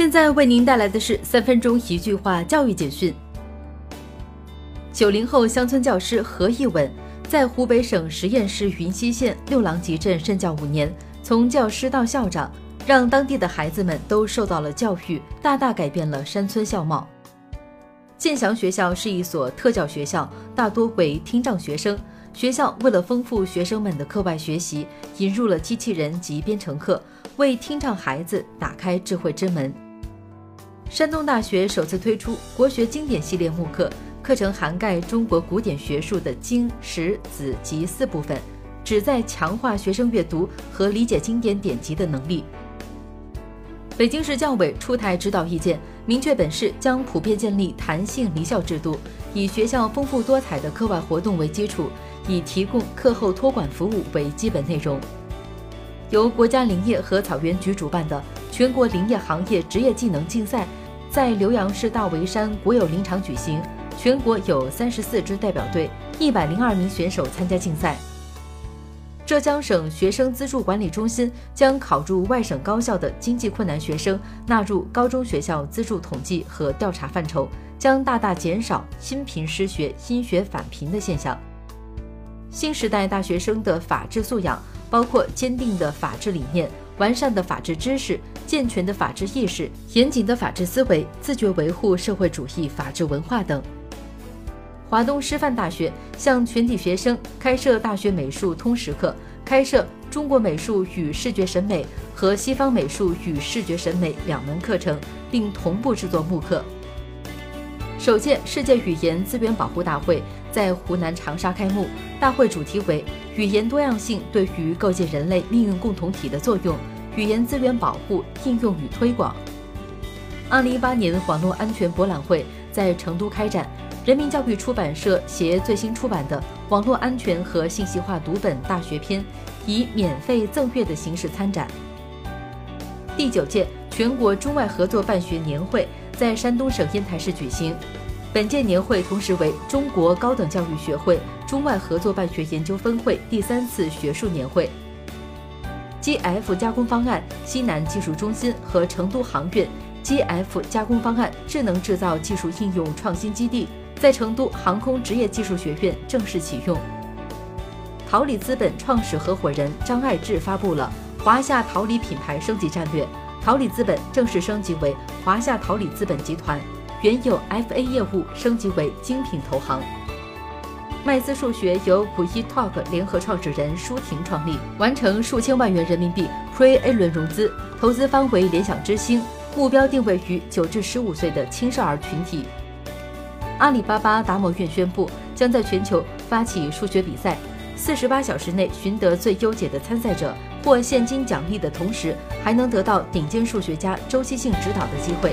现在为您带来的是三分钟一句话教育简讯。九零后乡村教师何一稳在湖北省十堰市云溪县六郎集镇任教五年，从教师到校长，让当地的孩子们都受到了教育，大大改变了山村校貌。建祥学校是一所特教学校，大多为听障学生。学校为了丰富学生们的课外学习，引入了机器人及编程课，为听障孩子打开智慧之门。山东大学首次推出国学经典系列慕课，课程涵盖中国古典学术的经、史、子集四部分，旨在强化学生阅读和理解经典典籍的能力。北京市教委出台指导意见，明确本市将普遍建立弹性离校制度，以学校丰富多彩的课外活动为基础。以提供课后托管服务为基本内容。由国家林业和草原局主办的全国林业行业职业技能竞赛，在浏阳市大围山国有林场举行。全国有三十四支代表队，一百零二名选手参加竞赛。浙江省学生资助管理中心将考入外省高校的经济困难学生纳入高中学校资助统计和调查范畴，将大大减少新贫失学、新学返贫的现象。新时代大学生的法治素养包括坚定的法治理念、完善的法治知识、健全的法治意识、严谨的法治思维、自觉维护社会主义法治文化等。华东师范大学向全体学生开设大学美术通识课，开设中国美术与视觉审美和西方美术与视觉审美两门课程，并同步制作慕课。首届世界语言资源保护大会在湖南长沙开幕，大会主题为“语言多样性对于构建人类命运共同体的作用：语言资源保护应用与推广”。二零一八年网络安全博览会在成都开展，人民教育出版社携最新出版的《网络安全和信息化读本大学篇》，以免费赠阅的形式参展。第九届全国中外合作办学年会。在山东省烟台市举行，本届年会同时为中国高等教育学会中外合作办学研究分会第三次学术年会。GF 加工方案西南技术中心和成都航院 GF 加工方案智能制造技术应用创新基地在成都航空职业技术学院正式启用。桃李资本创始合伙人张爱志发布了华夏桃李品牌升级战略。桃李资本正式升级为华夏桃李资本集团，原有 FA 业务升级为精品投行。麦斯数学由普一 Talk 联合创始人舒婷创立，完成数千万元人民币 Pre A 轮融资，投资方为联想之星，目标定位于九至十五岁的青少儿群体。阿里巴巴达摩院宣布，将在全球发起数学比赛，四十八小时内寻得最优解的参赛者。获现金奖励的同时，还能得到顶尖数学家周期性指导的机会。